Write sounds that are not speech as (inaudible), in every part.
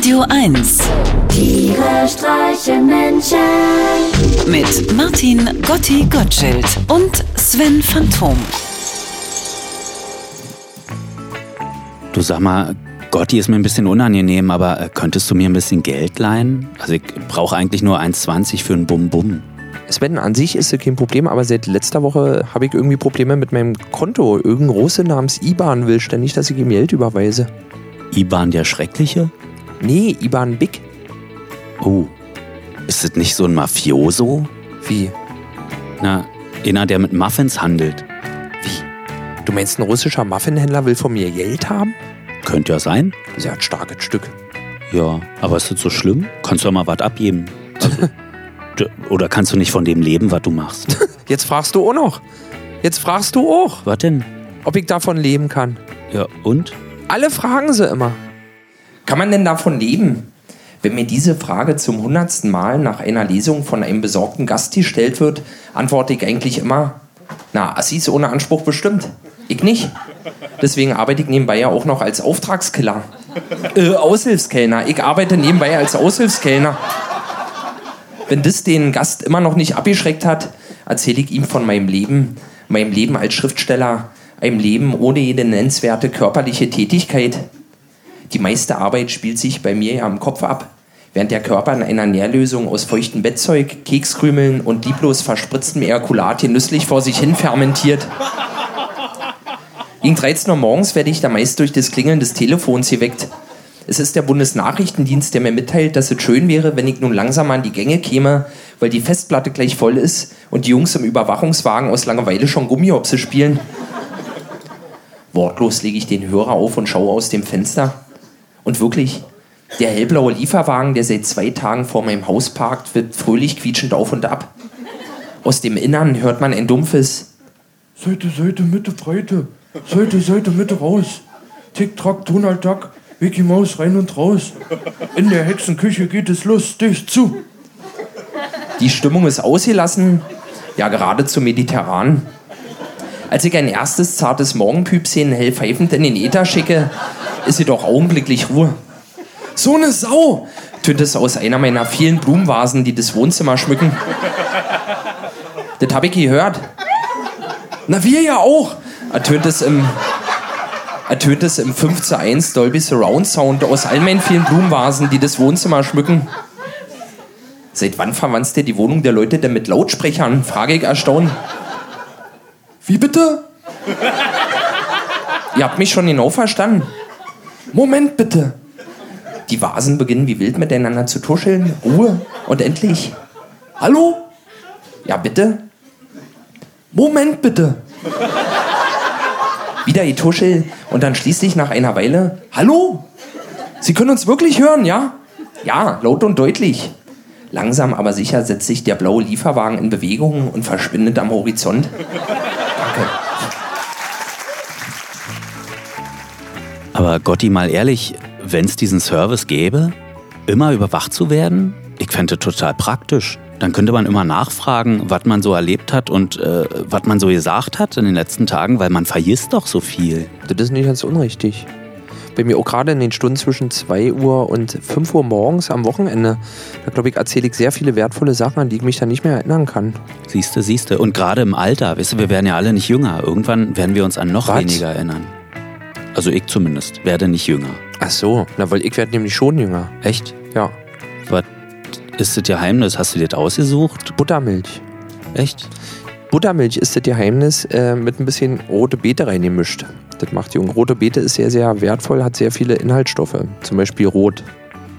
Radio 1 Tiere streichen Menschen. mit Martin Gotti Gottschild und Sven Phantom. Du sag mal, Gotti ist mir ein bisschen unangenehm, aber äh, könntest du mir ein bisschen Geld leihen? Also ich brauche eigentlich nur 1,20 für ein Bum-Bum. Sven, an sich ist kein Problem, aber seit letzter Woche habe ich irgendwie Probleme mit meinem Konto. Irgendein Russe namens IBAN will ständig, dass ich ihm Geld überweise. IBAN der Schreckliche? Nee, IBAN Big. Oh, ist das nicht so ein Mafioso? Wie? Na, einer, der mit Muffins handelt. Wie? Du meinst, ein russischer Muffinhändler will von mir Geld haben? Könnte ja sein. Das ist ja ein starkes Stück. Ja, aber ist das so schlimm? Kannst du ja mal was abgeben. Also, (laughs) oder kannst du nicht von dem leben, was du machst? (laughs) Jetzt fragst du auch noch. Jetzt fragst du auch, was denn? ob ich davon leben kann. Ja, und? Alle fragen sie immer. Kann man denn davon leben? Wenn mir diese Frage zum hundertsten Mal nach einer Lesung von einem besorgten Gast gestellt wird, antworte ich eigentlich immer, na, Assis ohne Anspruch bestimmt. Ich nicht. Deswegen arbeite ich nebenbei ja auch noch als Auftragskiller. Äh, Aushilfskellner. Ich arbeite nebenbei als Aushilfskellner. Wenn das den Gast immer noch nicht abgeschreckt hat, erzähle ich ihm von meinem Leben, meinem Leben als Schriftsteller, einem Leben ohne jede nennenswerte körperliche Tätigkeit. Die meiste Arbeit spielt sich bei mir ja im Kopf ab, während der Körper in einer Nährlösung aus feuchtem Bettzeug, Kekskrümeln und lieblos verspritztem Ejakulat genüsslich vor sich hin fermentiert. Gegen 13 Uhr morgens werde ich da meist durch das Klingeln des Telefons geweckt. Es ist der Bundesnachrichtendienst, der mir mitteilt, dass es schön wäre, wenn ich nun langsam an die Gänge käme, weil die Festplatte gleich voll ist und die Jungs im Überwachungswagen aus Langeweile schon Gummihopse spielen. Wortlos lege ich den Hörer auf und schaue aus dem Fenster. Und wirklich, der hellblaue Lieferwagen, der seit zwei Tagen vor meinem Haus parkt, wird fröhlich quietschend auf und ab. Aus dem Innern hört man ein dumpfes Seite, Seite, Mitte, Breite. Seite, Seite, Mitte, raus. Tick, Track, Donald Duck. Mickey Maus rein und raus. In der Hexenküche geht es lustig zu. Die Stimmung ist ausgelassen, ja geradezu mediterran. Als ich ein erstes zartes Morgenpüpschen hell pfeifend in den Äther schicke, ist jedoch augenblicklich Ruhe. So eine Sau! tönt es aus einer meiner vielen Blumenvasen, die das Wohnzimmer schmücken. Das habe ich gehört. Na, wir ja auch! ertönt es im, ertönt es im 5 zu 1 Dolby Surround Sound aus all meinen vielen Blumenvasen, die das Wohnzimmer schmücken. Seit wann verwandst ihr die Wohnung der Leute denn mit Lautsprechern? Frage ich erstaunt. Wie bitte? Ihr habt mich schon genau verstanden. Moment bitte. Die Vasen beginnen wie wild miteinander zu tuscheln. Ruhe. Und endlich. Hallo? Ja, bitte? Moment bitte. Wieder die Tuschel und dann schließlich nach einer Weile. Hallo? Sie können uns wirklich hören, ja? Ja, laut und deutlich. Langsam aber sicher setzt sich der blaue Lieferwagen in Bewegung und verschwindet am Horizont. Aber Gotti, mal ehrlich, wenn es diesen Service gäbe, immer überwacht zu werden, ich fände total praktisch. Dann könnte man immer nachfragen, was man so erlebt hat und äh, was man so gesagt hat in den letzten Tagen, weil man vergisst doch so viel. Das ist nicht ganz unrichtig. Bei mir auch gerade in den Stunden zwischen 2 Uhr und 5 Uhr morgens am Wochenende, da glaube ich, erzähle ich sehr viele wertvolle Sachen, an die ich mich dann nicht mehr erinnern kann. Siehste, siehste. Und gerade im Alter, weißt du, wir werden ja alle nicht jünger. Irgendwann werden wir uns an noch Was? weniger erinnern. Also ich zumindest, werde nicht jünger. Ach so, na, weil ich werde nämlich schon jünger. Echt? Ja. Was ist das Geheimnis? Hast du dir das ausgesucht? Buttermilch. Echt? Buttermilch ist das Geheimnis äh, mit ein bisschen rote Beete reingemischt. Das macht die. Und rote Beete ist sehr, sehr wertvoll, hat sehr viele Inhaltsstoffe. Zum Beispiel rot.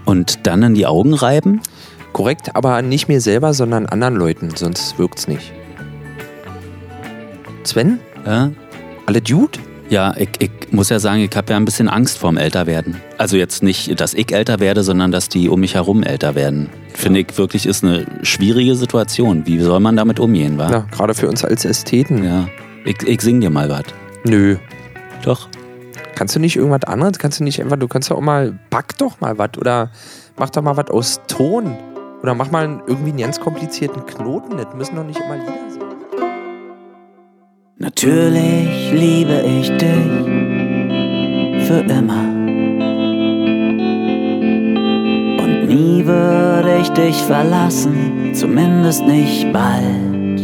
Und dann in die Augen reiben? Korrekt, aber nicht mir selber, sondern anderen Leuten, sonst wirkt's nicht. Sven? Ja? Alle Dude? Ja, ich, ich muss ja sagen, ich habe ja ein bisschen Angst vorm Älterwerden. Also jetzt nicht, dass ich älter werde, sondern dass die um mich herum älter werden. Finde ich wirklich ist eine schwierige Situation. Wie soll man damit umgehen, wa? Ja, gerade für uns als Ästheten. Ja. Ich, ich sing dir mal was. Nö. Doch. Kannst du nicht irgendwas anderes? Kannst du nicht einfach, du kannst doch auch mal, back doch mal was oder mach doch mal was aus Ton. Oder mach mal irgendwie einen ganz komplizierten Knoten. Das müssen doch nicht immer Lieder sein. Natürlich liebe ich dich für immer. Nie würde ich dich verlassen, zumindest nicht bald.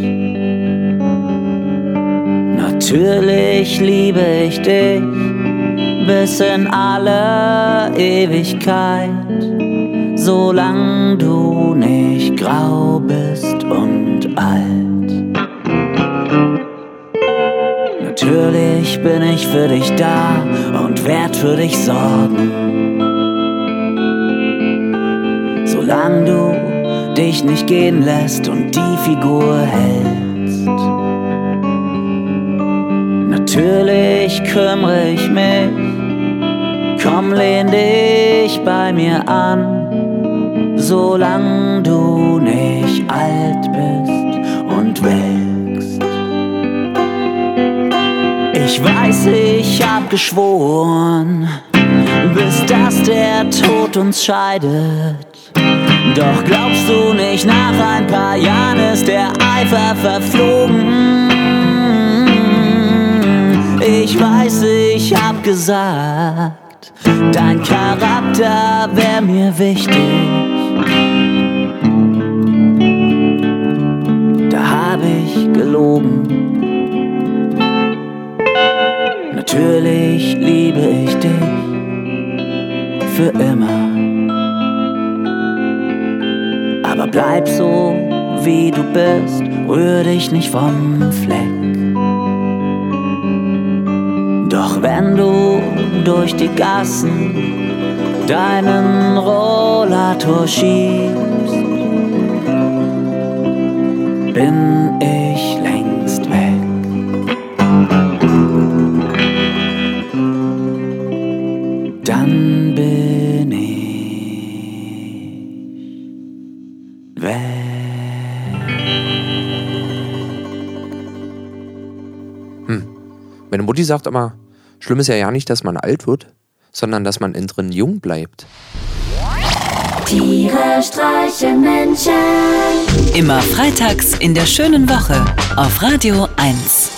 Natürlich liebe ich dich bis in alle Ewigkeit, solange du nicht grau bist und alt. Ich für dich da und werd für dich sorgen. Solange du dich nicht gehen lässt und die Figur hältst. Natürlich kümmere ich mich, komm lehn dich bei mir an, solange du nicht weiß, ich hab geschworen, bis dass der Tod uns scheidet. Doch glaubst du nicht, nach ein paar Jahren ist der Eifer verflogen? Ich weiß, ich hab gesagt, dein Charakter wär mir wichtig. Immer. Aber bleib so, wie du bist, rühr dich nicht vom Fleck. Doch wenn du durch die Gassen deinen Rollator schiebst, bin ich Mutti sagt immer, schlimm ist ja ja nicht, dass man alt wird, sondern dass man innen drin jung bleibt. Tiere streichen Menschen. Immer freitags in der schönen Woche auf Radio 1.